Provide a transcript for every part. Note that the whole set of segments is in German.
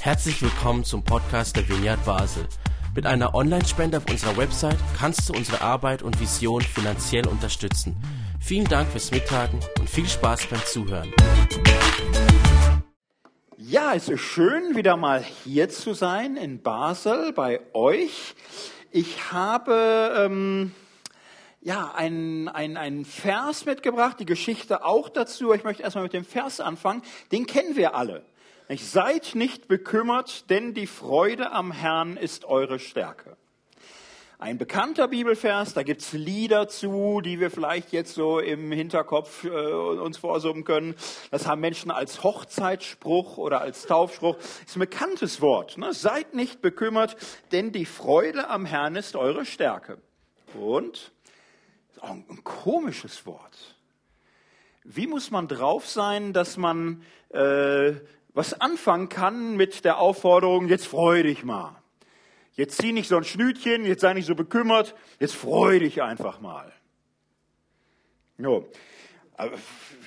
Herzlich willkommen zum Podcast der Vineyard Basel. Mit einer Online-Spende auf unserer Website kannst du unsere Arbeit und Vision finanziell unterstützen. Vielen Dank fürs Mittagen und viel Spaß beim Zuhören. Ja, es ist schön, wieder mal hier zu sein in Basel bei euch. Ich habe ähm, ja einen, einen Vers mitgebracht, die Geschichte auch dazu. Ich möchte erstmal mit dem Vers anfangen. Den kennen wir alle. Nicht? Seid nicht bekümmert, denn die Freude am Herrn ist eure Stärke. Ein bekannter Bibelvers, da gibt's Lieder zu, die wir vielleicht jetzt so im Hinterkopf äh, uns vorsummen können. Das haben Menschen als Hochzeitsspruch oder als Taufspruch. Ist ein bekanntes Wort. Ne? Seid nicht bekümmert, denn die Freude am Herrn ist eure Stärke. Und auch ein komisches Wort. Wie muss man drauf sein, dass man äh, was anfangen kann mit der Aufforderung, jetzt freu dich mal. Jetzt zieh nicht so ein Schnütchen, jetzt sei nicht so bekümmert, jetzt freu dich einfach mal. Jo.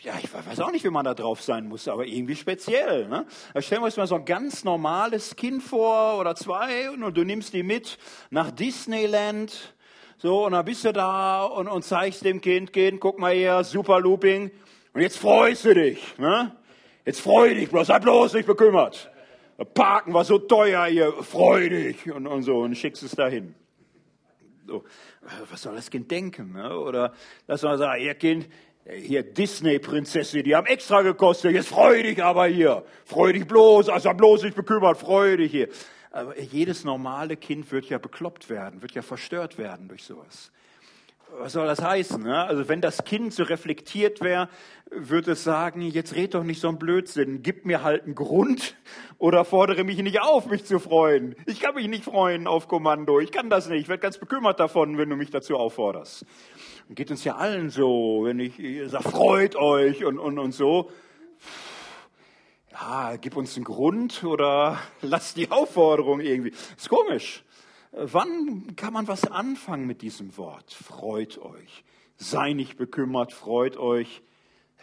Ja, ich weiß auch nicht, wie man da drauf sein muss, aber irgendwie speziell. Ne? Da stellen wir uns mal so ein ganz normales Kind vor oder zwei und du nimmst die mit nach Disneyland. So, und dann bist du da und, und zeigst dem Kind, Kind, guck mal hier, super Looping. Und jetzt freust du dich. Ne? Jetzt freu dich bloß, sei bloß nicht bekümmert. Parken war so teuer hier, freu dich und, und so und schickst es dahin. So, was soll das Kind denken? Ne? Oder lass mal sagen, ihr Kind, hier Disney-Prinzessin, die haben extra gekostet, jetzt freu dich aber hier. Freu dich bloß, also bloß nicht bekümmert, freu dich hier. Aber jedes normale Kind wird ja bekloppt werden, wird ja verstört werden durch sowas was soll das heißen? Ne? Also wenn das Kind so reflektiert wäre, würde es sagen, jetzt red doch nicht so ein Blödsinn, gib mir halt einen Grund oder fordere mich nicht auf, mich zu freuen. Ich kann mich nicht freuen auf Kommando, ich kann das nicht, ich werde ganz bekümmert davon, wenn du mich dazu aufforderst. Und geht uns ja allen so, wenn ich sage, freut euch und, und, und so. Ja, gib uns einen Grund oder lass die Aufforderung irgendwie. Ist komisch. Wann kann man was anfangen mit diesem Wort? Freut euch. Sei nicht bekümmert, freut euch.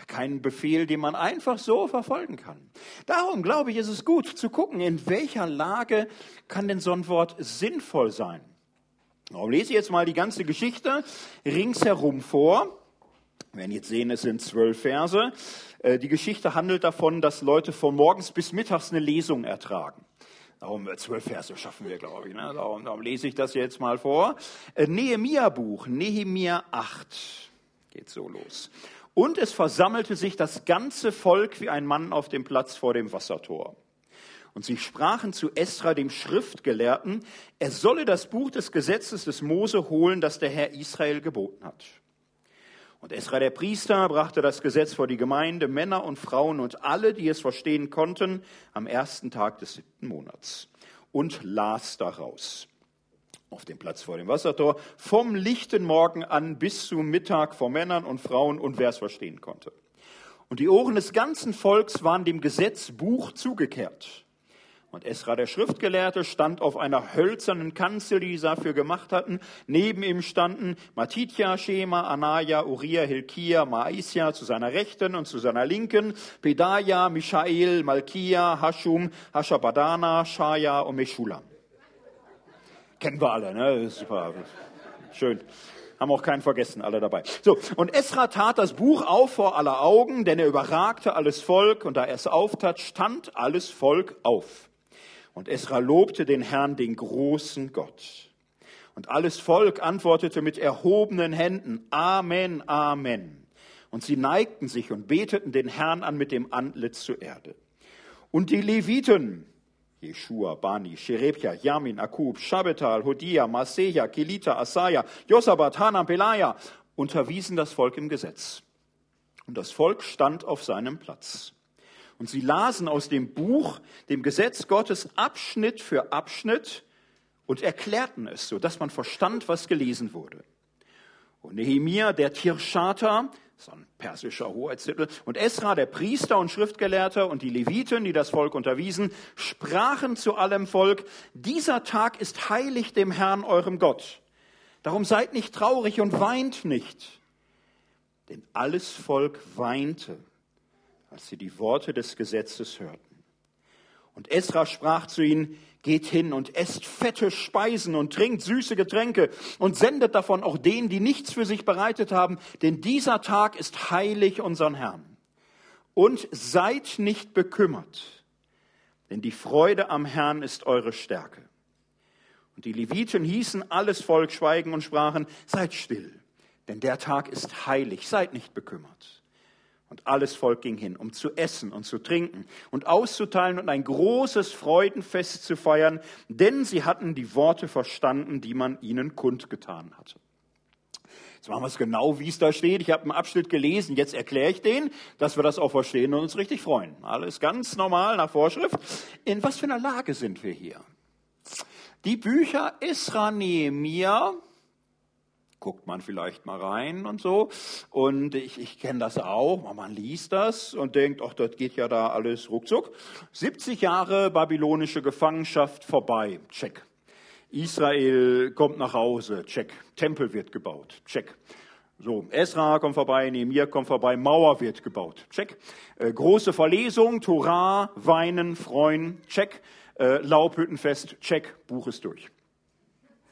Kein Befehl, den man einfach so verfolgen kann. Darum glaube ich, ist es gut zu gucken, in welcher Lage kann denn so ein Wort sinnvoll sein. Darum lese ich jetzt mal die ganze Geschichte ringsherum vor. Wir werden jetzt sehen, es sind zwölf Verse. Äh, die Geschichte handelt davon, dass Leute von morgens bis mittags eine Lesung ertragen. Darum äh, zwölf Verse schaffen wir, glaube ich. Ne? Darum, darum lese ich das jetzt mal vor. Äh, Nehemia-Buch, Nehemia 8. Geht so los. Und es versammelte sich das ganze Volk wie ein Mann auf dem Platz vor dem Wassertor. Und sie sprachen zu Esra, dem Schriftgelehrten, er solle das Buch des Gesetzes des Mose holen, das der Herr Israel geboten hat. Und Esra der Priester brachte das Gesetz vor die Gemeinde, Männer und Frauen und alle, die es verstehen konnten, am ersten Tag des siebten Monats und las daraus. Auf dem Platz vor dem Wassertor, vom lichten Morgen an bis zum Mittag vor Männern und Frauen und wer es verstehen konnte. Und die Ohren des ganzen Volks waren dem Gesetzbuch zugekehrt. Und Esra, der Schriftgelehrte, stand auf einer hölzernen Kanzel, die sie dafür gemacht hatten. Neben ihm standen Matitja, Shema, Anaya, Uriah, Hilkia, Maisja zu seiner Rechten und zu seiner Linken, Pedaya, Mishael, Malkia, Hashum, Hashabadana, Shaya und Meshulam. Kennen wir alle, ne? Super. Schön haben auch keinen vergessen, alle dabei. So, und Esra tat das Buch auf vor aller Augen, denn er überragte alles Volk, und da er es auftat, stand alles Volk auf. Und Esra lobte den Herrn, den großen Gott. Und alles Volk antwortete mit erhobenen Händen, Amen, Amen. Und sie neigten sich und beteten den Herrn an mit dem Antlitz zur Erde. Und die Leviten, Jeshua, Bani, Sherebja, Yamin, Akub, Shabetal, Hodia, Maseja, Kelita, Asaya, Josabat, Hanam, Pelaya, unterwiesen das Volk im Gesetz. Und das Volk stand auf seinem Platz. Und sie lasen aus dem Buch, dem Gesetz Gottes, Abschnitt für Abschnitt und erklärten es, so dass man verstand, was gelesen wurde. Und Nehemia, der Tirschata, so ein persischer Hoheitstitel, und Esra, der Priester und Schriftgelehrter und die Leviten, die das Volk unterwiesen, sprachen zu allem Volk, dieser Tag ist heilig dem Herrn eurem Gott. Darum seid nicht traurig und weint nicht. Denn alles Volk weinte als sie die Worte des Gesetzes hörten. Und Esra sprach zu ihnen, geht hin und esst fette Speisen und trinkt süße Getränke und sendet davon auch denen, die nichts für sich bereitet haben, denn dieser Tag ist heilig unseren Herrn. Und seid nicht bekümmert, denn die Freude am Herrn ist eure Stärke. Und die Leviten hießen alles Volk schweigen und sprachen, seid still, denn der Tag ist heilig, seid nicht bekümmert. Und alles Volk ging hin, um zu essen und zu trinken und auszuteilen und ein großes Freudenfest zu feiern, denn sie hatten die Worte verstanden, die man ihnen kundgetan hatte. Jetzt machen wir es genau, wie es da steht. Ich habe einen Abschnitt gelesen, jetzt erkläre ich den, dass wir das auch verstehen und uns richtig freuen. Alles ganz normal nach Vorschrift. In was für einer Lage sind wir hier? Die Bücher Isra Nehemiah guckt man vielleicht mal rein und so. Und ich, ich kenne das auch, man liest das und denkt, ach, das geht ja da alles ruckzuck. 70 Jahre babylonische Gefangenschaft vorbei, check. Israel kommt nach Hause, check. Tempel wird gebaut, check. So, Esra kommt vorbei, Nehemiah kommt vorbei, Mauer wird gebaut, check. Äh, große Verlesung, Torah, Weinen, Freuen, check. Äh, Laubhüttenfest, check, Buch ist durch.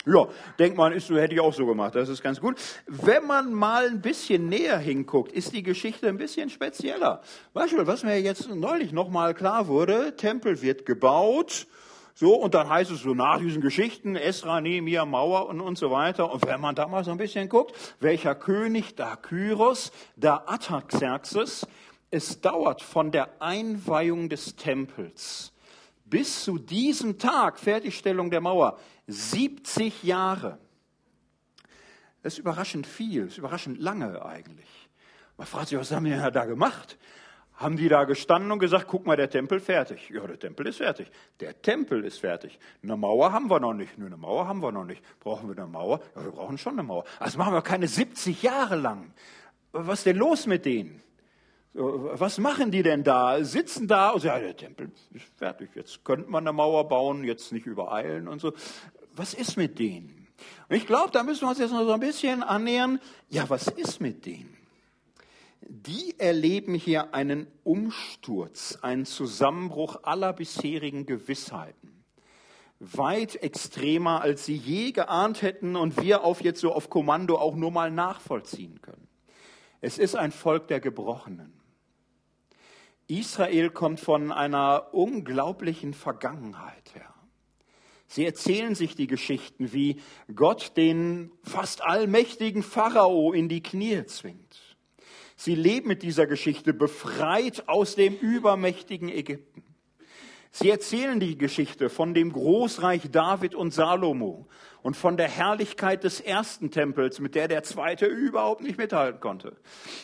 Ja, denkt man, ist so, hätte ich auch so gemacht. Das ist ganz gut. Wenn man mal ein bisschen näher hinguckt, ist die Geschichte ein bisschen spezieller. Beispiel, was mir jetzt neulich nochmal klar wurde, Tempel wird gebaut, so, und dann heißt es so nach diesen Geschichten, Esra, Nehemiah, Mauer und, und so weiter. Und wenn man da mal so ein bisschen guckt, welcher König, da Kyros, da Ataxerxes, es dauert von der Einweihung des Tempels bis zu diesem Tag, Fertigstellung der Mauer, 70 Jahre. Das ist überraschend viel, das ist überraschend lange eigentlich. Man fragt sich, was haben die ja da gemacht? Haben die da gestanden und gesagt, guck mal, der Tempel fertig. Ja, der Tempel ist fertig. Der Tempel ist fertig. Eine Mauer haben wir noch nicht. Nur eine Mauer haben wir noch nicht. Brauchen wir eine Mauer? Ja, wir brauchen schon eine Mauer. Also machen wir keine 70 Jahre lang. Was ist denn los mit denen? Was machen die denn da? Sitzen da und sagen, ja, der Tempel ist fertig. Jetzt könnte man eine Mauer bauen, jetzt nicht übereilen und so. Was ist mit denen? Und ich glaube, da müssen wir uns jetzt noch so ein bisschen annähern. Ja, was ist mit denen? Die erleben hier einen Umsturz, einen Zusammenbruch aller bisherigen Gewissheiten. Weit extremer, als sie je geahnt hätten und wir auf jetzt so auf Kommando auch nur mal nachvollziehen können. Es ist ein Volk der Gebrochenen. Israel kommt von einer unglaublichen Vergangenheit her. Sie erzählen sich die Geschichten, wie Gott den fast allmächtigen Pharao in die Knie zwingt. Sie leben mit dieser Geschichte befreit aus dem übermächtigen Ägypten. Sie erzählen die Geschichte von dem Großreich David und Salomo und von der Herrlichkeit des ersten Tempels, mit der der zweite überhaupt nicht mithalten konnte.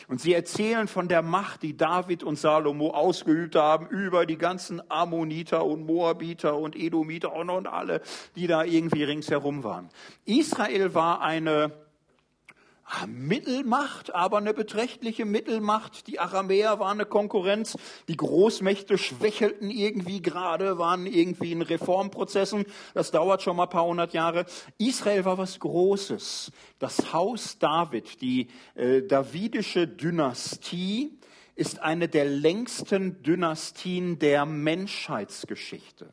Und sie erzählen von der Macht, die David und Salomo ausgeübt haben über die ganzen Ammoniter und Moabiter und Edomiter und, und alle, die da irgendwie ringsherum waren. Israel war eine Mittelmacht, aber eine beträchtliche Mittelmacht. Die Aramäer waren eine Konkurrenz. Die Großmächte schwächelten irgendwie gerade, waren irgendwie in Reformprozessen. Das dauert schon mal ein paar hundert Jahre. Israel war was Großes. Das Haus David, die äh, davidische Dynastie, ist eine der längsten Dynastien der Menschheitsgeschichte.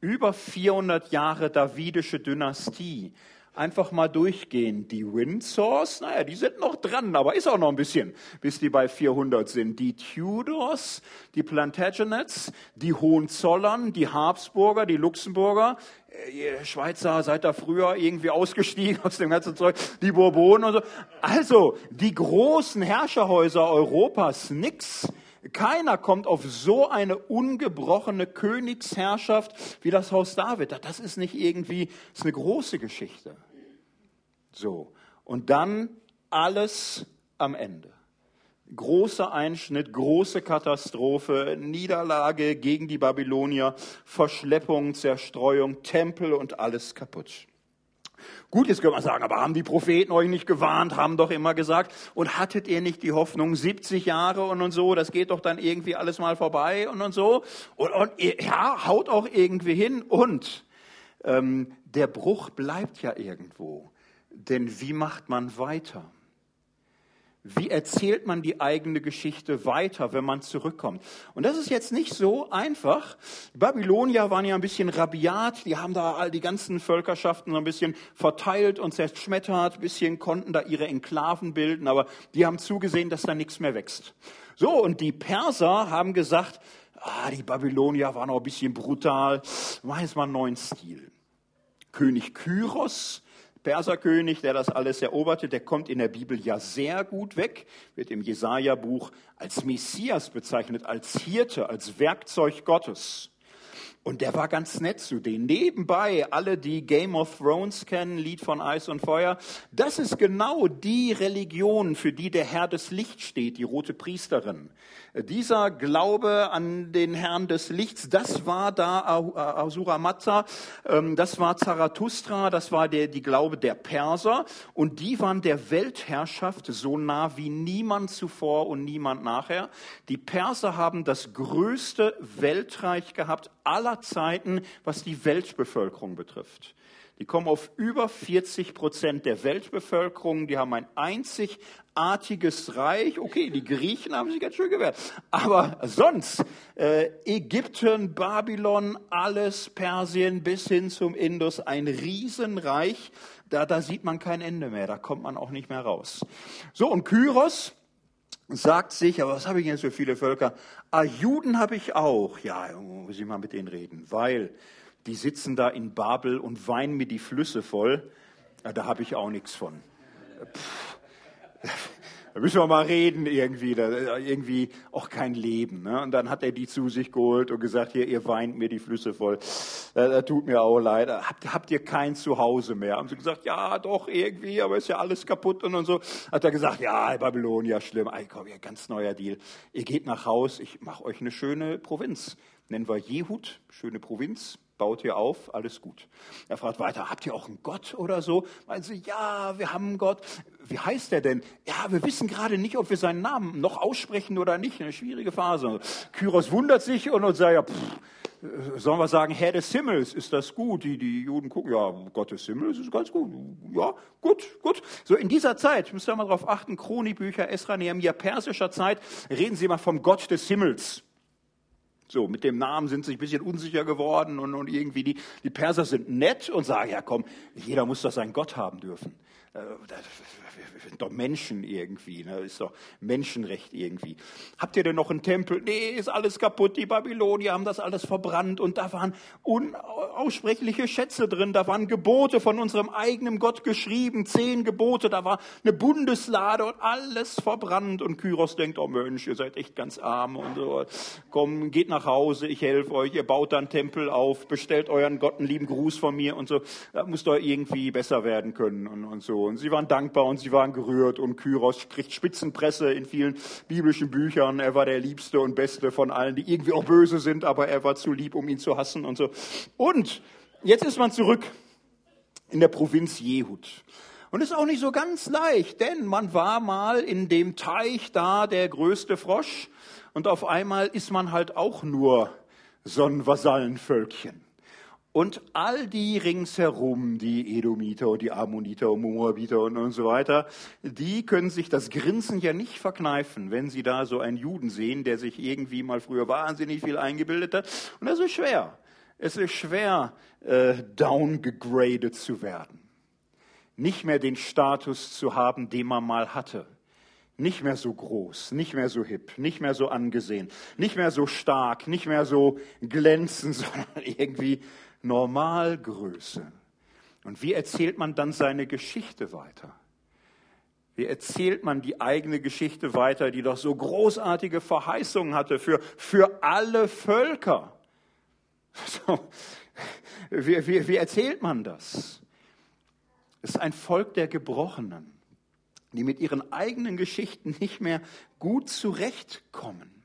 Über 400 Jahre davidische Dynastie einfach mal durchgehen. Die Windsors, naja, die sind noch dran, aber ist auch noch ein bisschen, bis die bei 400 sind. Die Tudors, die Plantagenets, die Hohenzollern, die Habsburger, die Luxemburger, äh, ihr Schweizer seid da früher irgendwie ausgestiegen aus dem ganzen Zeug, die Bourbonen und so. Also, die großen Herrscherhäuser Europas, nix. Keiner kommt auf so eine ungebrochene Königsherrschaft wie das Haus David. Das ist nicht irgendwie, das ist eine große Geschichte. So. Und dann alles am Ende. Großer Einschnitt, große Katastrophe, Niederlage gegen die Babylonier, Verschleppung, Zerstreuung, Tempel und alles kaputt. Gut, jetzt können wir sagen, aber haben die Propheten euch nicht gewarnt, haben doch immer gesagt, und hattet ihr nicht die Hoffnung, 70 Jahre und, und so, das geht doch dann irgendwie alles mal vorbei und, und so. Und, und ja, haut auch irgendwie hin. Und ähm, der Bruch bleibt ja irgendwo. Denn wie macht man weiter? Wie erzählt man die eigene Geschichte weiter, wenn man zurückkommt? Und das ist jetzt nicht so einfach. Die Babylonier waren ja ein bisschen rabiat, die haben da all die ganzen Völkerschaften so ein bisschen verteilt und zerschmettert, ein bisschen konnten da ihre Enklaven bilden, aber die haben zugesehen, dass da nichts mehr wächst. So, und die Perser haben gesagt, ah, die Babylonier waren auch ein bisschen brutal, mach jetzt mal einen neuen Stil. König Kyros, Perserkönig, der das alles eroberte, der kommt in der Bibel ja sehr gut weg, wird im Jesaja-Buch als Messias bezeichnet, als Hirte, als Werkzeug Gottes. Und der war ganz nett zu denen. Nebenbei, alle, die Game of Thrones kennen, Lied von Eis und Feuer, das ist genau die Religion, für die der Herr des Lichts steht, die rote Priesterin. Dieser Glaube an den Herrn des Lichts, das war da Asura Mazda, ähm, das war Zarathustra, das war der, die Glaube der Perser und die waren der Weltherrschaft so nah wie niemand zuvor und niemand nachher. Die Perser haben das größte Weltreich gehabt aller Zeiten, was die Weltbevölkerung betrifft. Die kommen auf über 40 Prozent der Weltbevölkerung. Die haben ein einzigartiges Reich. Okay, die Griechen haben sich ganz schön gewehrt. Aber sonst, äh, Ägypten, Babylon, alles, Persien bis hin zum Indus, ein Riesenreich. Da, da sieht man kein Ende mehr. Da kommt man auch nicht mehr raus. So, und Kyros, sagt sich, aber was habe ich jetzt für viele Völker? Ah, Juden habe ich auch. Ja, muss ich mal mit denen reden, weil die sitzen da in Babel und weinen mir die Flüsse voll. Ja, da habe ich auch nichts von. Pff. Da müssen wir mal reden irgendwie, da, irgendwie auch kein Leben. Ne? Und dann hat er die zu sich geholt und gesagt, hier, ihr weint mir die Flüsse voll. Das, das tut mir auch leid. Habt, habt ihr kein Zuhause mehr? Haben sie gesagt, ja, doch, irgendwie, aber ist ja alles kaputt und, und so. Hat er gesagt, ja, Babylon, ja, schlimm. Ey, komm, ja, ganz neuer Deal. Ihr geht nach Haus, ich mache euch eine schöne Provinz. Nennen wir Jehud, schöne Provinz baut ihr auf, alles gut. Er fragt weiter, habt ihr auch einen Gott oder so? Meinen sie, ja, wir haben einen Gott. Wie heißt der denn? Ja, wir wissen gerade nicht, ob wir seinen Namen noch aussprechen oder nicht. Eine schwierige Phase. Kyros wundert sich und, und sagt, ja, pff, sollen wir sagen, Herr des Himmels, ist das gut? Die, die Juden gucken, ja, Gott des Himmels ist ganz gut. Ja, gut, gut. So in dieser Zeit, müsst ihr mal darauf achten, Chronibücher, Esra, Nehemiah, persischer Zeit, reden sie mal vom Gott des Himmels. So, mit dem Namen sind sie ein bisschen unsicher geworden und, und irgendwie die, die Perser sind nett und sagen, ja komm, jeder muss doch seinen Gott haben dürfen. Äh, sind doch Menschen irgendwie, ne? ist doch Menschenrecht irgendwie. Habt ihr denn noch einen Tempel? Nee, ist alles kaputt, die Babylonier haben das alles verbrannt und da waren unaussprechliche Schätze drin, da waren Gebote von unserem eigenen Gott geschrieben, zehn Gebote, da war eine Bundeslade und alles verbrannt und Kyros denkt, oh Mensch, ihr seid echt ganz arm und so, komm, geht nach Hause, ich helfe euch, ihr baut dann Tempel auf, bestellt euren Gott einen lieben Gruß von mir und so, da muss doch irgendwie besser werden können und, und so. Und sie waren dankbar und sie waren gerührt und Kyros kriegt Spitzenpresse in vielen biblischen Büchern. Er war der Liebste und Beste von allen, die irgendwie auch böse sind, aber er war zu lieb, um ihn zu hassen und so. Und jetzt ist man zurück in der Provinz Jehud. Und ist auch nicht so ganz leicht, denn man war mal in dem Teich da der größte Frosch und auf einmal ist man halt auch nur so ein Vasallenvölkchen. Und all die ringsherum, die Edomiter und die Ammoniter und Moabiter und, und so weiter, die können sich das Grinsen ja nicht verkneifen, wenn sie da so einen Juden sehen, der sich irgendwie mal früher wahnsinnig viel eingebildet hat. Und das ist schwer. Es ist schwer, äh, downgegradet zu werden. Nicht mehr den Status zu haben, den man mal hatte nicht mehr so groß, nicht mehr so hip, nicht mehr so angesehen, nicht mehr so stark, nicht mehr so glänzend, sondern irgendwie Normalgröße. Und wie erzählt man dann seine Geschichte weiter? Wie erzählt man die eigene Geschichte weiter, die doch so großartige Verheißungen hatte für, für alle Völker? So, wie, wie, wie erzählt man das? Es ist ein Volk der Gebrochenen, die mit ihren eigenen Geschichten nicht mehr gut zurechtkommen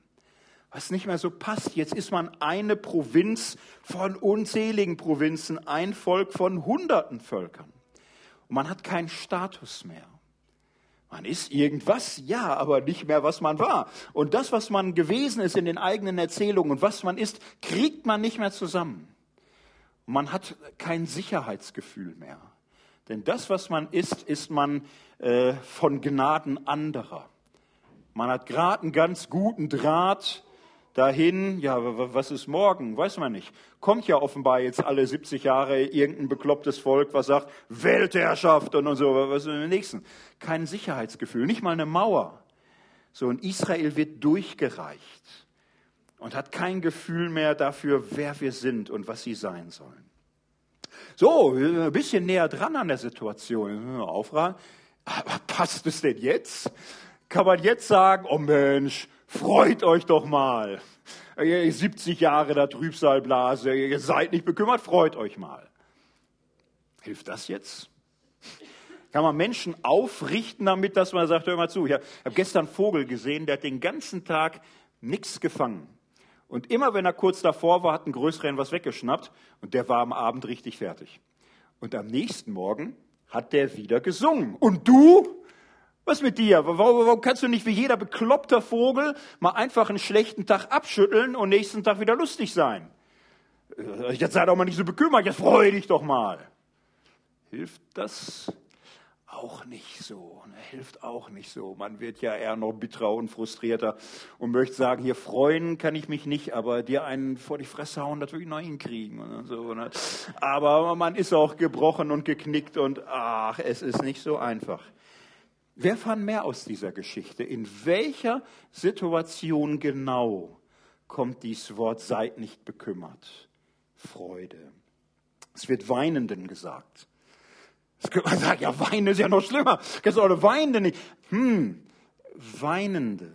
was nicht mehr so passt. Jetzt ist man eine Provinz von unzähligen Provinzen, ein Volk von hunderten Völkern. Und man hat keinen Status mehr. Man ist irgendwas, ja, aber nicht mehr, was man war. Und das, was man gewesen ist in den eigenen Erzählungen und was man ist, kriegt man nicht mehr zusammen. Man hat kein Sicherheitsgefühl mehr. Denn das, was man ist, ist man äh, von Gnaden anderer. Man hat gerade einen ganz guten Draht dahin. Ja, was ist morgen? Weiß man nicht. Kommt ja offenbar jetzt alle 70 Jahre irgendein beklopptes Volk, was sagt, Weltherrschaft und, und so. Was ist im nächsten? Kein Sicherheitsgefühl, nicht mal eine Mauer. So, und Israel wird durchgereicht und hat kein Gefühl mehr dafür, wer wir sind und was sie sein sollen. So, ein bisschen näher dran an der Situation. Aufragen. Aber passt es denn jetzt? Kann man jetzt sagen, oh Mensch, freut euch doch mal. 70 Jahre der Trübsalblase, ihr seid nicht bekümmert, freut euch mal. Hilft das jetzt? Kann man Menschen aufrichten damit, dass man sagt, hör mal zu, ich habe gestern einen Vogel gesehen, der hat den ganzen Tag nichts gefangen. Und immer wenn er kurz davor war, hat ein größeren was weggeschnappt und der war am Abend richtig fertig. Und am nächsten Morgen hat der wieder gesungen. Und du? Was mit dir? Warum, warum kannst du nicht wie jeder bekloppter Vogel mal einfach einen schlechten Tag abschütteln und nächsten Tag wieder lustig sein? Äh, jetzt sei doch mal nicht so bekümmert, jetzt freu dich doch mal. Hilft das? auch nicht so. Ne? Hilft auch nicht so. Man wird ja eher noch bitterer und frustrierter und möchte sagen, hier freuen kann ich mich nicht, aber dir einen vor die Fresse hauen, das will ich noch hinkriegen. Und so, ne? Aber man ist auch gebrochen und geknickt und ach, es ist nicht so einfach. Wer fand mehr aus dieser Geschichte? In welcher Situation genau kommt dieses Wort, seid nicht bekümmert? Freude. Es wird Weinenden gesagt. Jetzt könnte man sagen, ja, weinen ist ja noch schlimmer. Kennst du Weinende nicht? Hm, Weinende.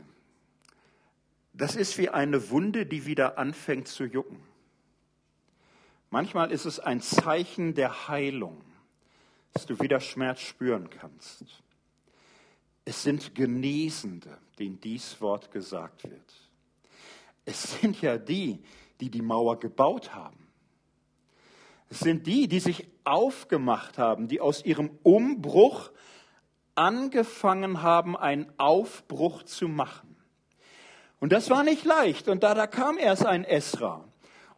Das ist wie eine Wunde, die wieder anfängt zu jucken. Manchmal ist es ein Zeichen der Heilung, dass du wieder Schmerz spüren kannst. Es sind Genesende, denen dies Wort gesagt wird. Es sind ja die, die die Mauer gebaut haben. Es sind die, die sich aufgemacht haben, die aus ihrem Umbruch angefangen haben, einen Aufbruch zu machen. Und das war nicht leicht. Und da, da kam erst ein Esra.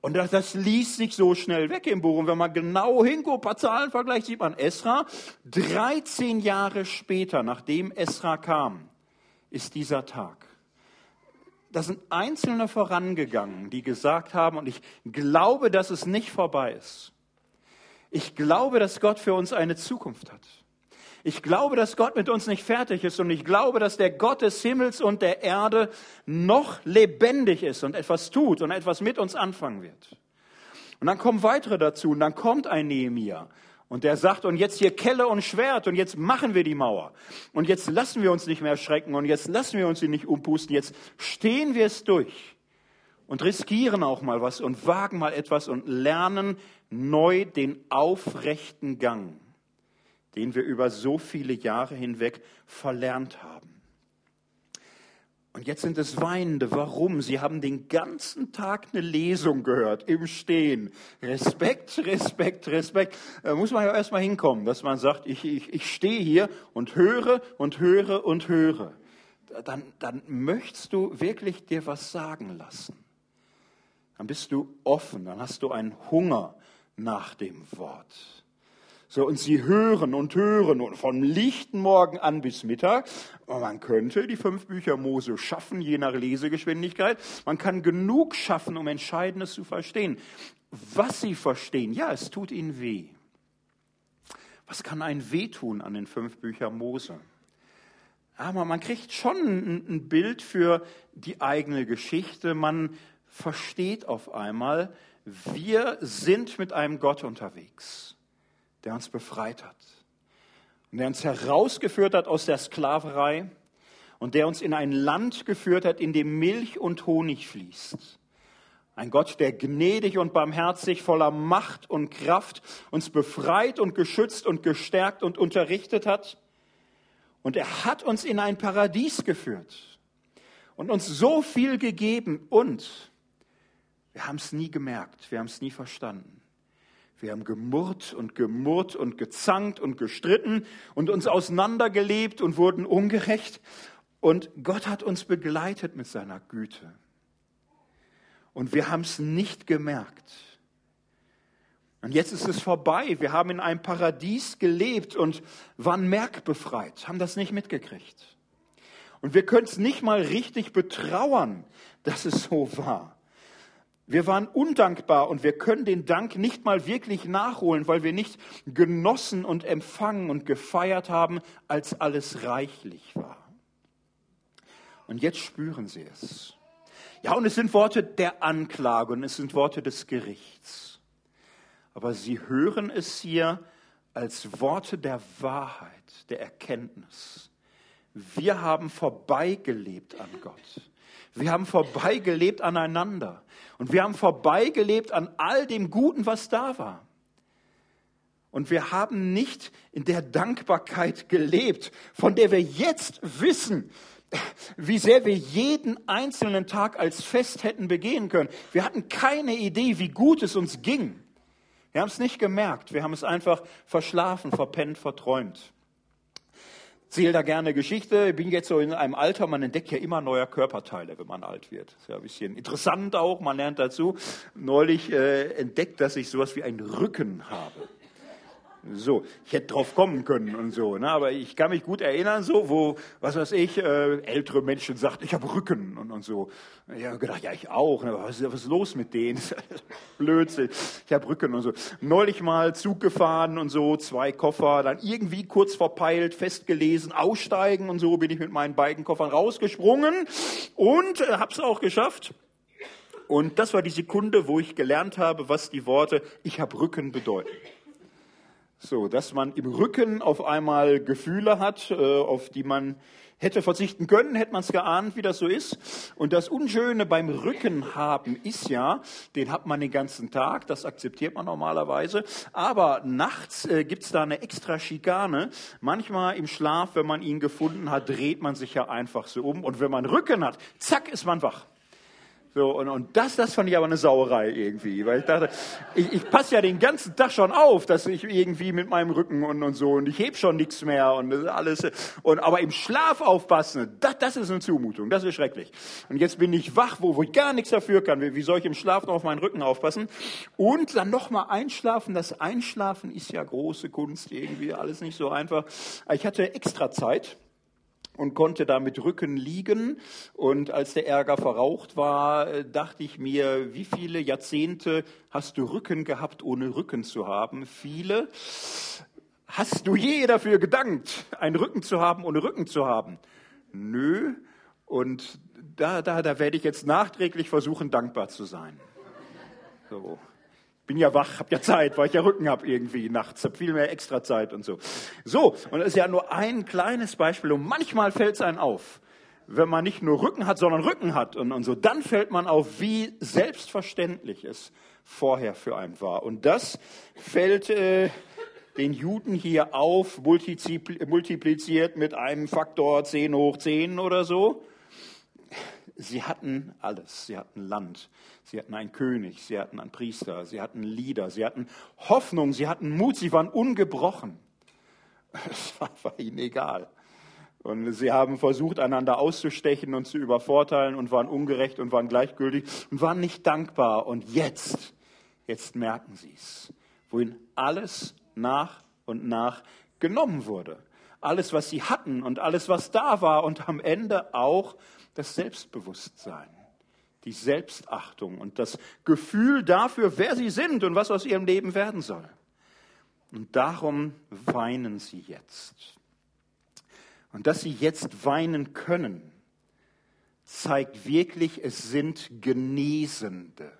Und das, das ließ sich so schnell weg im Buch. Und wenn man genau hinguckt, paar Zahlen vergleicht, sieht man Esra. 13 Jahre später, nachdem Esra kam, ist dieser Tag. Da sind Einzelne vorangegangen, die gesagt haben, und ich glaube, dass es nicht vorbei ist. Ich glaube, dass Gott für uns eine Zukunft hat. Ich glaube, dass Gott mit uns nicht fertig ist und ich glaube, dass der Gott des Himmels und der Erde noch lebendig ist und etwas tut und etwas mit uns anfangen wird. Und dann kommen weitere dazu und dann kommt ein Nehemiah und der sagt, und jetzt hier Kelle und Schwert und jetzt machen wir die Mauer. Und jetzt lassen wir uns nicht mehr schrecken und jetzt lassen wir uns sie nicht umpusten. Jetzt stehen wir es durch und riskieren auch mal was und wagen mal etwas und lernen neu den aufrechten Gang, den wir über so viele Jahre hinweg verlernt haben. Und jetzt sind es Weinende. Warum? Sie haben den ganzen Tag eine Lesung gehört, im Stehen. Respekt, Respekt, Respekt. Da muss man ja erstmal hinkommen, dass man sagt, ich, ich, ich stehe hier und höre und höre und höre. Dann, dann möchtest du wirklich dir was sagen lassen dann bist du offen, dann hast du einen Hunger nach dem Wort. So, und sie hören und hören und vom lichten Morgen an bis Mittag. Man könnte die fünf Bücher Mose schaffen, je nach Lesegeschwindigkeit. Man kann genug schaffen, um Entscheidendes zu verstehen. Was sie verstehen, ja, es tut ihnen weh. Was kann ein Weh tun an den fünf Büchern Mose? Aber man kriegt schon ein Bild für die eigene Geschichte. Man versteht auf einmal, wir sind mit einem Gott unterwegs, der uns befreit hat und der uns herausgeführt hat aus der Sklaverei und der uns in ein Land geführt hat, in dem Milch und Honig fließt. Ein Gott, der gnädig und barmherzig, voller Macht und Kraft uns befreit und geschützt und gestärkt und unterrichtet hat. Und er hat uns in ein Paradies geführt und uns so viel gegeben und wir haben es nie gemerkt, wir haben es nie verstanden. Wir haben gemurrt und gemurrt und gezankt und gestritten und uns auseinandergelebt und wurden ungerecht. Und Gott hat uns begleitet mit seiner Güte. Und wir haben es nicht gemerkt. Und jetzt ist es vorbei. Wir haben in einem Paradies gelebt und waren merkbefreit, haben das nicht mitgekriegt. Und wir können es nicht mal richtig betrauern, dass es so war. Wir waren undankbar und wir können den Dank nicht mal wirklich nachholen, weil wir nicht genossen und empfangen und gefeiert haben, als alles reichlich war. Und jetzt spüren sie es. Ja, und es sind Worte der Anklage und es sind Worte des Gerichts. Aber sie hören es hier als Worte der Wahrheit, der Erkenntnis. Wir haben vorbeigelebt an Gott. Wir haben vorbeigelebt aneinander. Und wir haben vorbeigelebt an all dem Guten, was da war. Und wir haben nicht in der Dankbarkeit gelebt, von der wir jetzt wissen, wie sehr wir jeden einzelnen Tag als Fest hätten begehen können. Wir hatten keine Idee, wie gut es uns ging. Wir haben es nicht gemerkt. Wir haben es einfach verschlafen, verpennt, verträumt erzähle da gerne Geschichte. Ich bin jetzt so in einem Alter, man entdeckt ja immer neue Körperteile, wenn man alt wird. ist ja ein bisschen interessant auch, man lernt dazu. Neulich äh, entdeckt, dass ich sowas wie einen Rücken habe. So, ich hätte drauf kommen können und so, ne? aber ich kann mich gut erinnern, so, wo, was weiß ich, äh, ältere Menschen sagten, ich habe Rücken und, und so. Ich habe gedacht, ja, ich auch, ne? was, was ist los mit denen? Blödsinn, ich habe Rücken und so. Neulich mal Zug gefahren und so, zwei Koffer, dann irgendwie kurz verpeilt, festgelesen, aussteigen und so bin ich mit meinen beiden Koffern rausgesprungen und äh, habe es auch geschafft. Und das war die Sekunde, wo ich gelernt habe, was die Worte ich habe Rücken bedeuten. So, dass man im Rücken auf einmal Gefühle hat, äh, auf die man hätte verzichten können, hätte man es geahnt, wie das so ist. Und das Unschöne beim Rücken haben ist ja, den hat man den ganzen Tag, das akzeptiert man normalerweise. Aber nachts äh, gibt's da eine extra Schikane. Manchmal im Schlaf, wenn man ihn gefunden hat, dreht man sich ja einfach so um. Und wenn man Rücken hat, zack, ist man wach. So, und, und das, das fand ich aber eine Sauerei irgendwie, weil ich dachte, ich, ich passe ja den ganzen Tag schon auf, dass ich irgendwie mit meinem Rücken und, und so und ich heb schon nichts mehr und alles. Und aber im Schlaf aufpassen, das, das ist eine Zumutung, das ist schrecklich. Und jetzt bin ich wach, wo, wo ich gar nichts dafür kann. Wie, wie soll ich im Schlaf noch auf meinen Rücken aufpassen? Und dann noch mal einschlafen. Das Einschlafen ist ja große Kunst irgendwie, alles nicht so einfach. Ich hatte extra Zeit und konnte da mit Rücken liegen. Und als der Ärger verraucht war, äh, dachte ich mir, wie viele Jahrzehnte hast du Rücken gehabt, ohne Rücken zu haben? Viele. Hast du je dafür gedankt, einen Rücken zu haben, ohne Rücken zu haben? Nö. Und da, da, da werde ich jetzt nachträglich versuchen, dankbar zu sein. So bin ja wach, habe ja Zeit, weil ich ja Rücken habe irgendwie nachts, habe viel mehr extra Zeit und so. So, und das ist ja nur ein kleines Beispiel und manchmal fällt es einem auf, wenn man nicht nur Rücken hat, sondern Rücken hat und, und so, dann fällt man auf, wie selbstverständlich es vorher für einen war. Und das fällt äh, den Juden hier auf, multipliziert mit einem Faktor 10 hoch 10 oder so. Sie hatten alles. Sie hatten Land, sie hatten einen König, sie hatten einen Priester, sie hatten Lieder, sie hatten Hoffnung, sie hatten Mut, sie waren ungebrochen. Es war, war ihnen egal. Und sie haben versucht, einander auszustechen und zu übervorteilen und waren ungerecht und waren gleichgültig und waren nicht dankbar. Und jetzt, jetzt merken sie es, wohin alles nach und nach genommen wurde. Alles, was sie hatten und alles, was da war und am Ende auch das Selbstbewusstsein, die Selbstachtung und das Gefühl dafür, wer sie sind und was aus ihrem Leben werden soll. Und darum weinen sie jetzt. Und dass sie jetzt weinen können, zeigt wirklich, es sind Genesende.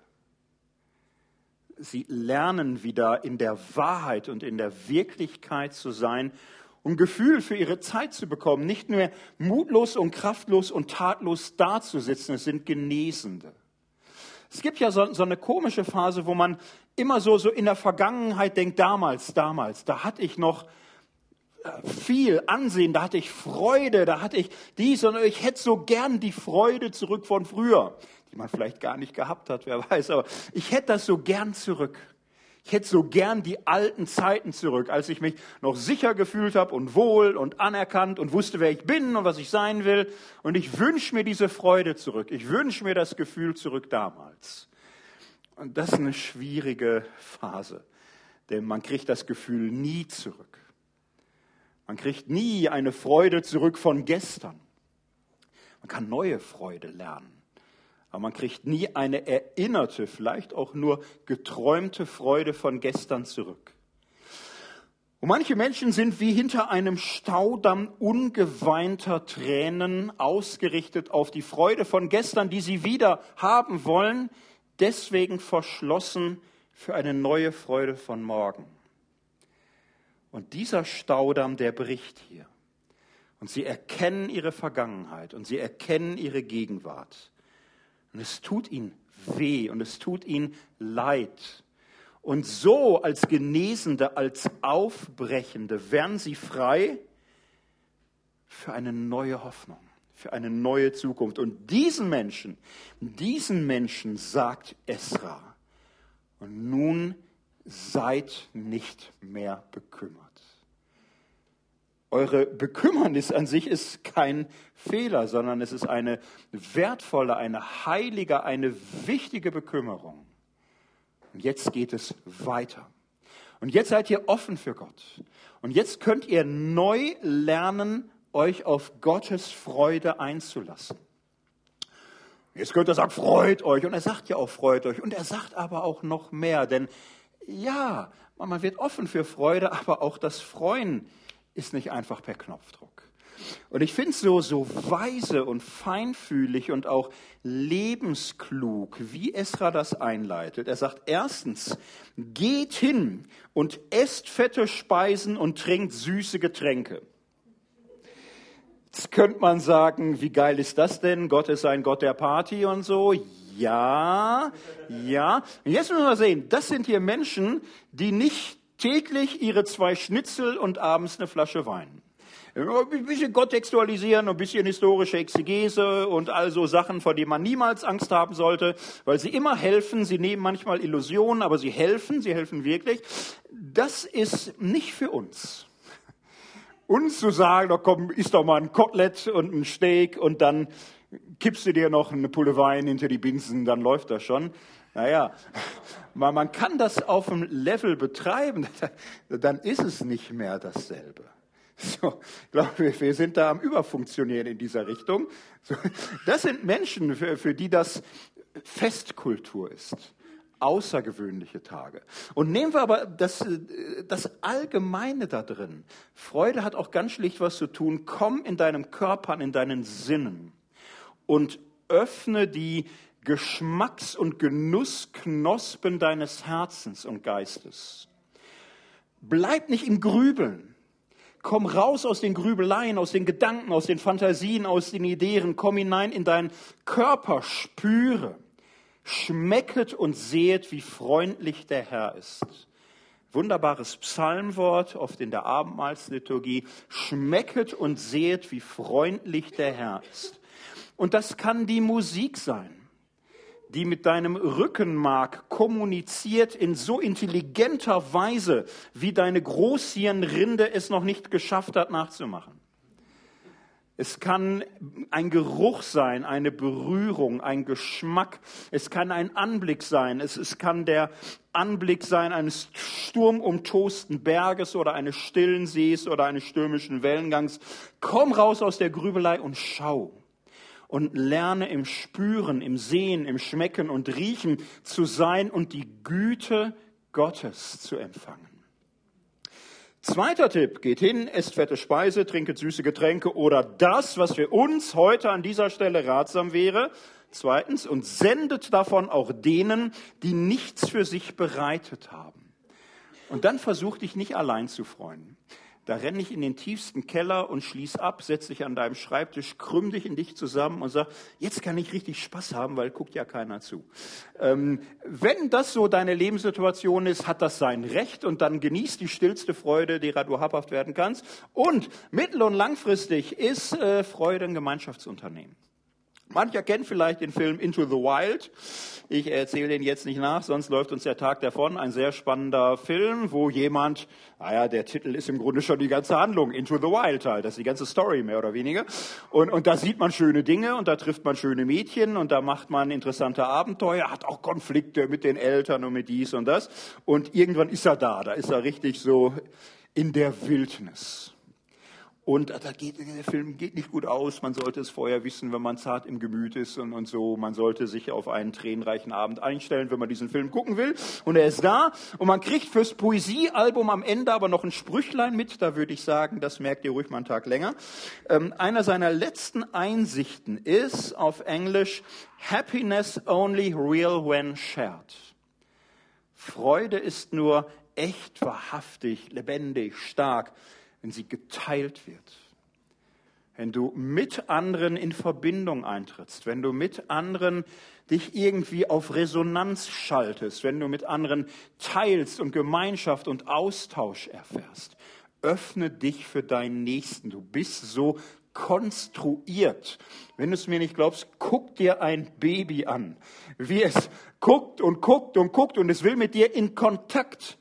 Sie lernen wieder in der Wahrheit und in der Wirklichkeit zu sein um Gefühl für ihre Zeit zu bekommen, nicht nur mutlos und kraftlos und tatlos dazusitzen, es sind Genesende. Es gibt ja so, so, eine komische Phase, wo man immer so, so in der Vergangenheit denkt, damals, damals, da hatte ich noch äh, viel Ansehen, da hatte ich Freude, da hatte ich dies und ich hätte so gern die Freude zurück von früher, die man vielleicht gar nicht gehabt hat, wer weiß, aber ich hätte das so gern zurück. Ich hätte so gern die alten Zeiten zurück, als ich mich noch sicher gefühlt habe und wohl und anerkannt und wusste, wer ich bin und was ich sein will. Und ich wünsche mir diese Freude zurück. Ich wünsche mir das Gefühl zurück damals. Und das ist eine schwierige Phase, denn man kriegt das Gefühl nie zurück. Man kriegt nie eine Freude zurück von gestern. Man kann neue Freude lernen. Aber man kriegt nie eine erinnerte, vielleicht auch nur geträumte Freude von gestern zurück. Und manche Menschen sind wie hinter einem Staudamm ungeweinter Tränen ausgerichtet auf die Freude von gestern, die sie wieder haben wollen, deswegen verschlossen für eine neue Freude von morgen. Und dieser Staudamm, der bricht hier. Und sie erkennen ihre Vergangenheit und sie erkennen ihre Gegenwart. Und es tut ihnen weh und es tut ihnen leid. Und so als Genesende, als Aufbrechende werden sie frei für eine neue Hoffnung, für eine neue Zukunft. Und diesen Menschen, diesen Menschen sagt Esra, und nun seid nicht mehr bekümmert. Eure Bekümmernis an sich ist kein Fehler, sondern es ist eine wertvolle, eine heilige, eine wichtige Bekümmerung. Und jetzt geht es weiter. Und jetzt seid ihr offen für Gott. Und jetzt könnt ihr neu lernen, euch auf Gottes Freude einzulassen. Jetzt könnt ihr sagen, freut euch. Und er sagt ja auch, freut euch. Und er sagt aber auch noch mehr. Denn ja, man wird offen für Freude, aber auch das Freuen ist nicht einfach per Knopfdruck. Und ich finde es so, so weise und feinfühlig und auch lebensklug, wie Esra das einleitet. Er sagt erstens, geht hin und esst fette Speisen und trinkt süße Getränke. Jetzt könnte man sagen, wie geil ist das denn? Gott ist ein Gott der Party und so. Ja, ja. Und jetzt müssen wir sehen, das sind hier Menschen, die nicht täglich ihre zwei Schnitzel und abends eine Flasche Wein. Ein bisschen kontextualisieren, ein bisschen historische Exegese und all so Sachen, vor denen man niemals Angst haben sollte, weil sie immer helfen. Sie nehmen manchmal Illusionen, aber sie helfen, sie helfen wirklich. Das ist nicht für uns. Uns zu sagen, da komm, isst doch mal ein Kotelett und ein Steak und dann kippst du dir noch eine Pulle Wein hinter die Binsen, dann läuft das schon. Naja, man kann das auf dem Level betreiben, dann ist es nicht mehr dasselbe. So, ich glaube, wir sind da am Überfunktionieren in dieser Richtung. So, das sind Menschen, für, für die das Festkultur ist. Außergewöhnliche Tage. Und nehmen wir aber das, das Allgemeine da drin. Freude hat auch ganz schlicht was zu tun. Komm in deinem Körper, in deinen Sinnen und öffne die Geschmacks- und Genussknospen deines Herzens und Geistes. Bleib nicht im Grübeln. Komm raus aus den Grübeleien, aus den Gedanken, aus den Fantasien, aus den Ideen. Komm hinein in deinen Körper, spüre. Schmecket und sehet, wie freundlich der Herr ist. Wunderbares Psalmwort, oft in der Abendmahlsliturgie. Schmecket und sehet, wie freundlich der Herr ist. Und das kann die Musik sein die mit deinem Rückenmark kommuniziert in so intelligenter Weise, wie deine Großhirnrinde es noch nicht geschafft hat nachzumachen. Es kann ein Geruch sein, eine Berührung, ein Geschmack. Es kann ein Anblick sein. Es, es kann der Anblick sein eines sturmumtosten Berges oder eines stillen Sees oder eines stürmischen Wellengangs. Komm raus aus der Grübelei und schau und lerne im Spüren, im Sehen, im Schmecken und Riechen zu sein und die Güte Gottes zu empfangen. Zweiter Tipp, geht hin, esst fette Speise, trinket süße Getränke oder das, was für uns heute an dieser Stelle ratsam wäre. Zweitens, und sendet davon auch denen, die nichts für sich bereitet haben. Und dann versuch dich nicht allein zu freuen. Da renne ich in den tiefsten Keller und schließ ab, setz dich an deinem Schreibtisch, krümm dich in dich zusammen und sag, jetzt kann ich richtig Spaß haben, weil guckt ja keiner zu. Ähm, wenn das so deine Lebenssituation ist, hat das sein Recht und dann genießt die stillste Freude, derer du habhaft werden kannst. Und mittel- und langfristig ist äh, Freude ein Gemeinschaftsunternehmen. Mancher kennt vielleicht den Film Into the Wild. Ich erzähle den jetzt nicht nach, sonst läuft uns der Tag davon. Ein sehr spannender Film, wo jemand, naja, der Titel ist im Grunde schon die ganze Handlung, Into the Wild halt. Das ist die ganze Story mehr oder weniger. Und, und da sieht man schöne Dinge und da trifft man schöne Mädchen und da macht man interessante Abenteuer, hat auch Konflikte mit den Eltern und mit dies und das. Und irgendwann ist er da, da ist er richtig so in der Wildnis. Und da geht, der Film geht nicht gut aus. Man sollte es vorher wissen, wenn man zart im Gemüt ist und, und so. Man sollte sich auf einen tränenreichen Abend einstellen, wenn man diesen Film gucken will. Und er ist da. Und man kriegt fürs Poesiealbum am Ende aber noch ein Sprüchlein mit. Da würde ich sagen, das merkt ihr ruhig mal einen Tag länger. Ähm, einer seiner letzten Einsichten ist auf Englisch Happiness only real when shared. Freude ist nur echt, wahrhaftig, lebendig, stark wenn sie geteilt wird. Wenn du mit anderen in Verbindung eintrittst, wenn du mit anderen dich irgendwie auf Resonanz schaltest, wenn du mit anderen teilst und Gemeinschaft und Austausch erfährst, öffne dich für deinen Nächsten. Du bist so konstruiert. Wenn du es mir nicht glaubst, guck dir ein Baby an, wie es guckt und guckt und guckt und es will mit dir in Kontakt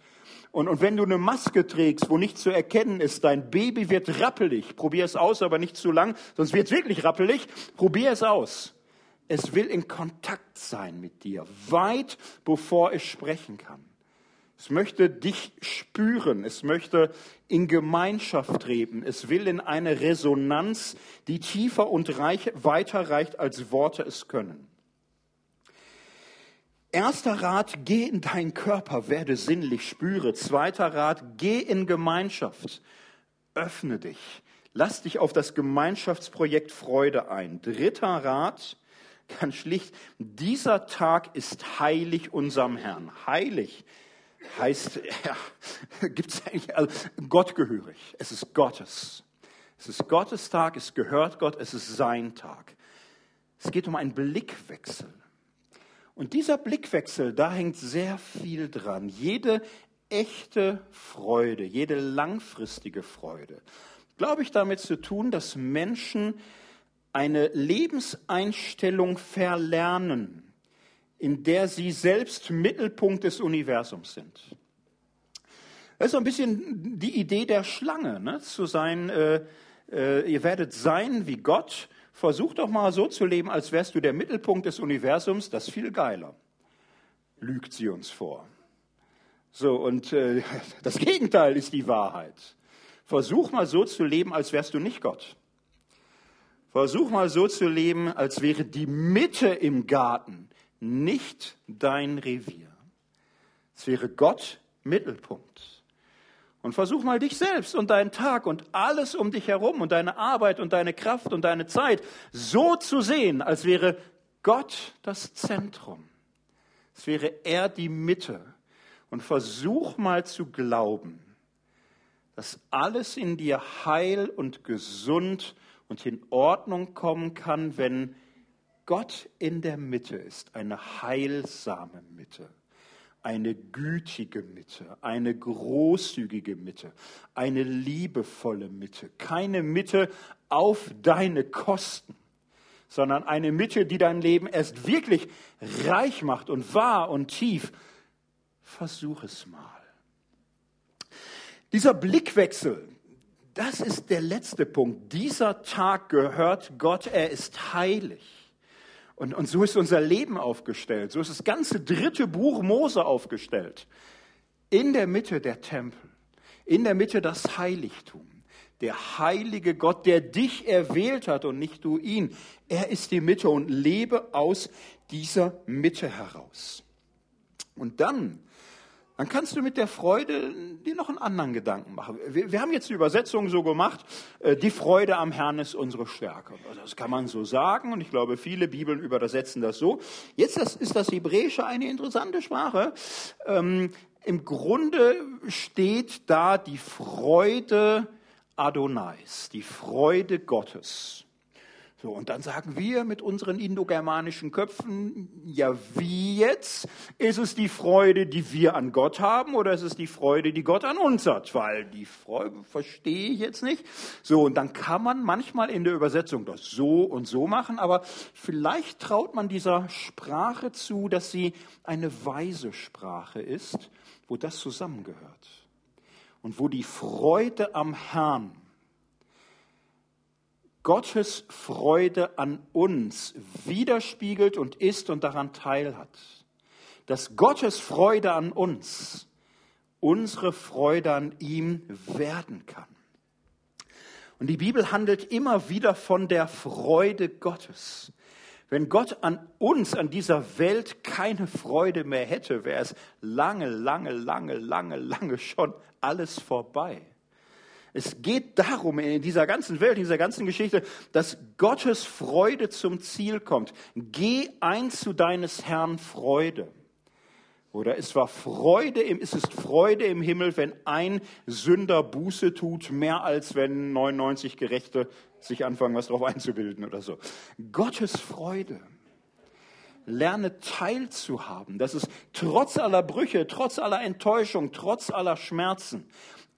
und, und wenn du eine Maske trägst, wo nichts zu erkennen ist, dein Baby wird rappelig. Probier es aus, aber nicht zu lang, sonst wird es wirklich rappelig. Probier es aus. Es will in Kontakt sein mit dir, weit bevor es sprechen kann. Es möchte dich spüren, es möchte in Gemeinschaft treten, es will in eine Resonanz, die tiefer und reich, weiter reicht, als Worte es können. Erster Rat, geh in deinen Körper, werde sinnlich, spüre. Zweiter Rat, geh in Gemeinschaft, öffne dich, lass dich auf das Gemeinschaftsprojekt Freude ein. Dritter Rat, ganz schlicht, dieser Tag ist heilig unserem Herrn. Heilig heißt, ja, gibt es eigentlich, also Gott gehörig. Es ist Gottes. Es ist Gottes Tag, es gehört Gott, es ist sein Tag. Es geht um einen Blickwechsel. Und dieser Blickwechsel, da hängt sehr viel dran. Jede echte Freude, jede langfristige Freude, glaube ich, damit zu tun, dass Menschen eine Lebenseinstellung verlernen, in der sie selbst Mittelpunkt des Universums sind. Das ist so ein bisschen die Idee der Schlange, ne? zu sein, äh, äh, ihr werdet sein wie Gott Versuch doch mal so zu leben, als wärst du der Mittelpunkt des Universums, das ist viel geiler. Lügt sie uns vor. So, und äh, das Gegenteil ist die Wahrheit. Versuch mal so zu leben, als wärst du nicht Gott. Versuch mal so zu leben, als wäre die Mitte im Garten nicht dein Revier. Es wäre Gott Mittelpunkt. Und versuch mal dich selbst und deinen Tag und alles um dich herum und deine Arbeit und deine Kraft und deine Zeit so zu sehen, als wäre Gott das Zentrum. Es wäre er die Mitte. Und versuch mal zu glauben, dass alles in dir heil und gesund und in Ordnung kommen kann, wenn Gott in der Mitte ist, eine heilsame Mitte eine gütige Mitte, eine großzügige Mitte, eine liebevolle Mitte. Keine Mitte auf deine Kosten, sondern eine Mitte, die dein Leben erst wirklich reich macht und wahr und tief. Versuch es mal. Dieser Blickwechsel, das ist der letzte Punkt. Dieser Tag gehört Gott, er ist heilig. Und, und so ist unser Leben aufgestellt. So ist das ganze dritte Buch Mose aufgestellt. In der Mitte der Tempel. In der Mitte das Heiligtum. Der heilige Gott, der dich erwählt hat und nicht du ihn. Er ist die Mitte und lebe aus dieser Mitte heraus. Und dann dann kannst du mit der Freude dir noch einen anderen Gedanken machen. Wir, wir haben jetzt die Übersetzung so gemacht, äh, die Freude am Herrn ist unsere Stärke. Also das kann man so sagen und ich glaube, viele Bibeln übersetzen das so. Jetzt ist das Hebräische eine interessante Sprache. Ähm, Im Grunde steht da die Freude Adonais, die Freude Gottes. So, und dann sagen wir mit unseren indogermanischen Köpfen, ja, wie jetzt? Ist es die Freude, die wir an Gott haben, oder ist es die Freude, die Gott an uns hat? Weil die Freude verstehe ich jetzt nicht. So, und dann kann man manchmal in der Übersetzung das so und so machen, aber vielleicht traut man dieser Sprache zu, dass sie eine weise Sprache ist, wo das zusammengehört. Und wo die Freude am Herrn Gottes Freude an uns widerspiegelt und ist und daran teilhat. Dass Gottes Freude an uns unsere Freude an ihm werden kann. Und die Bibel handelt immer wieder von der Freude Gottes. Wenn Gott an uns, an dieser Welt keine Freude mehr hätte, wäre es lange, lange, lange, lange, lange schon alles vorbei. Es geht darum in dieser ganzen Welt, in dieser ganzen Geschichte, dass Gottes Freude zum Ziel kommt. Geh ein zu deines Herrn Freude. Oder es war Freude im, es ist Freude im Himmel, wenn ein Sünder Buße tut, mehr als wenn 99 Gerechte sich anfangen, was drauf einzubilden oder so. Gottes Freude. Lerne teilzuhaben, dass es trotz aller Brüche, trotz aller Enttäuschung, trotz aller Schmerzen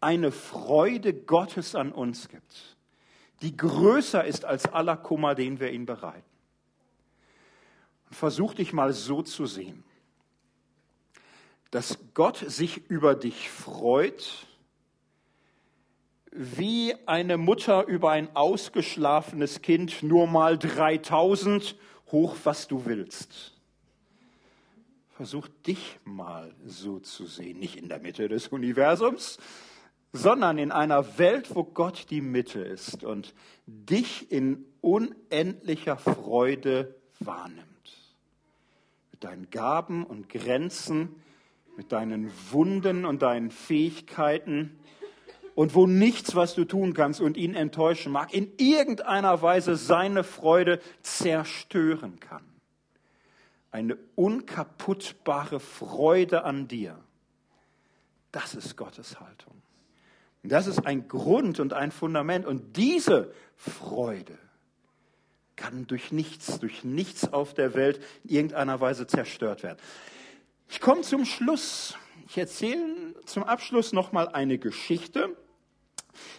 eine Freude Gottes an uns gibt, die größer ist als aller Kummer, den wir ihm bereiten. versuch dich mal so zu sehen, dass Gott sich über dich freut, wie eine Mutter über ein ausgeschlafenes Kind nur mal 3000 hoch, was du willst. Versuch dich mal so zu sehen, nicht in der Mitte des Universums, sondern in einer Welt, wo Gott die Mitte ist und dich in unendlicher Freude wahrnimmt. Mit deinen Gaben und Grenzen, mit deinen Wunden und deinen Fähigkeiten und wo nichts, was du tun kannst und ihn enttäuschen mag, in irgendeiner Weise seine Freude zerstören kann. Eine unkaputtbare Freude an dir. Das ist Gottes Haltung. Das ist ein Grund und ein Fundament. Und diese Freude kann durch nichts, durch nichts auf der Welt in irgendeiner Weise zerstört werden. Ich komme zum Schluss. Ich erzähle zum Abschluss nochmal eine Geschichte,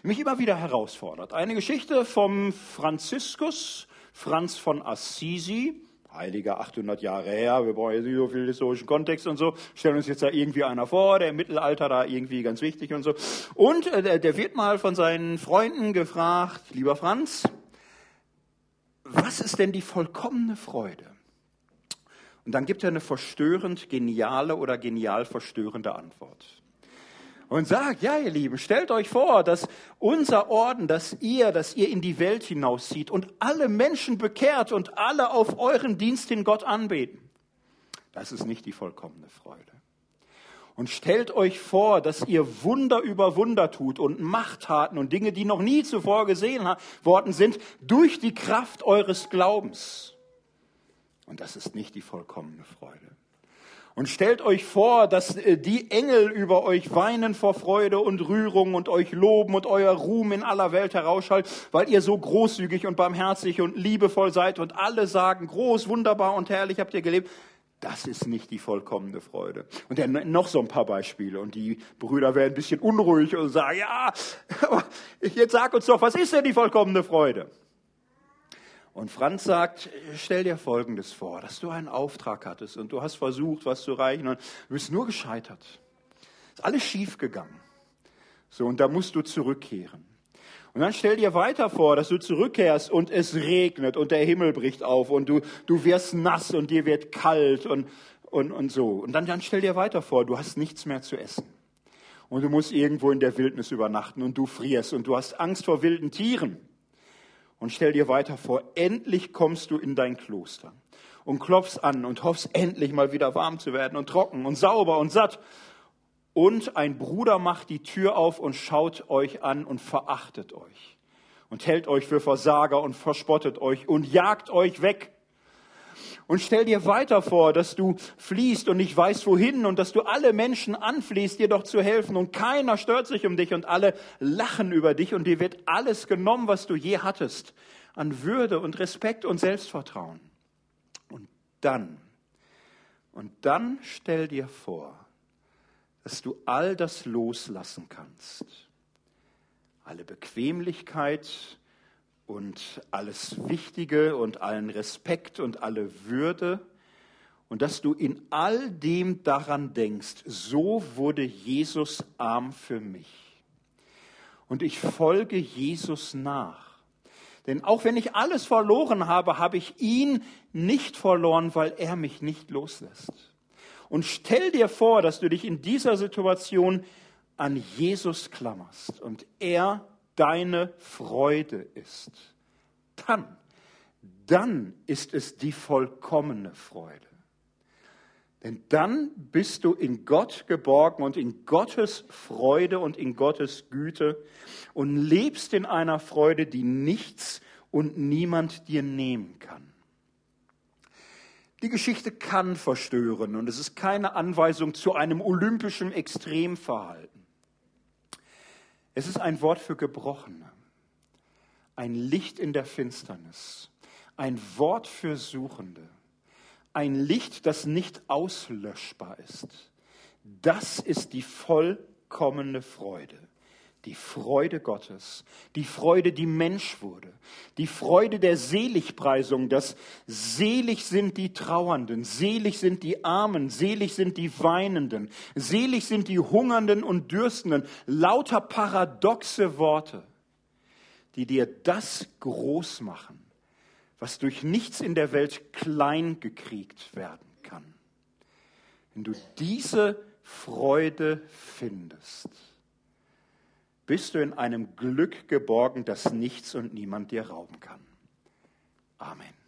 die mich immer wieder herausfordert. Eine Geschichte vom Franziskus, Franz von Assisi, Heiliger 800 Jahre her, wir brauchen jetzt nicht so viel historischen Kontext und so, stellen uns jetzt da irgendwie einer vor, der im Mittelalter da irgendwie ganz wichtig und so. Und äh, der wird mal von seinen Freunden gefragt, lieber Franz, was ist denn die vollkommene Freude? Und dann gibt er eine verstörend geniale oder genial verstörende Antwort und sagt, ja ihr Lieben, stellt euch vor, dass unser Orden, dass ihr, dass ihr in die Welt hinauszieht und alle Menschen bekehrt und alle auf euren Dienst hin Gott anbeten. Das ist nicht die vollkommene Freude. Und stellt euch vor, dass ihr Wunder über Wunder tut und Machttaten und Dinge, die noch nie zuvor gesehen worden sind, durch die Kraft eures Glaubens. Und das ist nicht die vollkommene Freude. Und stellt euch vor, dass äh, die Engel über euch weinen vor Freude und Rührung und euch loben und euer Ruhm in aller Welt herausschallt, weil ihr so großzügig und barmherzig und liebevoll seid und alle sagen, groß, wunderbar und herrlich habt ihr gelebt. Das ist nicht die vollkommene Freude. Und dann noch so ein paar Beispiele. Und die Brüder werden ein bisschen unruhig und sagen, ja, jetzt sag uns doch, was ist denn die vollkommene Freude? Und Franz sagt, stell dir Folgendes vor, dass du einen Auftrag hattest und du hast versucht, was zu reichen und du bist nur gescheitert. Ist alles schief gegangen. So, und da musst du zurückkehren. Und dann stell dir weiter vor, dass du zurückkehrst und es regnet und der Himmel bricht auf und du, du wirst nass und dir wird kalt und, und, und so. Und dann, dann stell dir weiter vor, du hast nichts mehr zu essen. Und du musst irgendwo in der Wildnis übernachten und du frierst und du hast Angst vor wilden Tieren. Und stell dir weiter vor, endlich kommst du in dein Kloster und klopfst an und hoffst endlich mal wieder warm zu werden und trocken und sauber und satt. Und ein Bruder macht die Tür auf und schaut euch an und verachtet euch und hält euch für Versager und verspottet euch und jagt euch weg. Und stell dir weiter vor, dass du fließt und nicht weißt wohin und dass du alle Menschen anfließt, dir doch zu helfen und keiner stört sich um dich und alle lachen über dich und dir wird alles genommen, was du je hattest an Würde und Respekt und Selbstvertrauen. Und dann, und dann stell dir vor, dass du all das loslassen kannst. Alle Bequemlichkeit, und alles Wichtige und allen Respekt und alle Würde und dass du in all dem daran denkst, so wurde Jesus arm für mich. Und ich folge Jesus nach. Denn auch wenn ich alles verloren habe, habe ich ihn nicht verloren, weil er mich nicht loslässt. Und stell dir vor, dass du dich in dieser Situation an Jesus klammerst und er deine Freude ist, dann, dann ist es die vollkommene Freude. Denn dann bist du in Gott geborgen und in Gottes Freude und in Gottes Güte und lebst in einer Freude, die nichts und niemand dir nehmen kann. Die Geschichte kann verstören und es ist keine Anweisung zu einem olympischen Extremverhalten. Es ist ein Wort für Gebrochene, ein Licht in der Finsternis, ein Wort für Suchende ein Licht, das nicht auslöschbar ist. Das ist die vollkommene Freude. Die Freude Gottes, die Freude, die Mensch wurde, die Freude der Seligpreisung, dass selig sind die Trauernden, selig sind die Armen, selig sind die Weinenden, selig sind die Hungernden und Dürstenden. Lauter paradoxe Worte, die dir das groß machen was durch nichts in der Welt klein gekriegt werden kann. Wenn du diese Freude findest, bist du in einem Glück geborgen, das nichts und niemand dir rauben kann. Amen.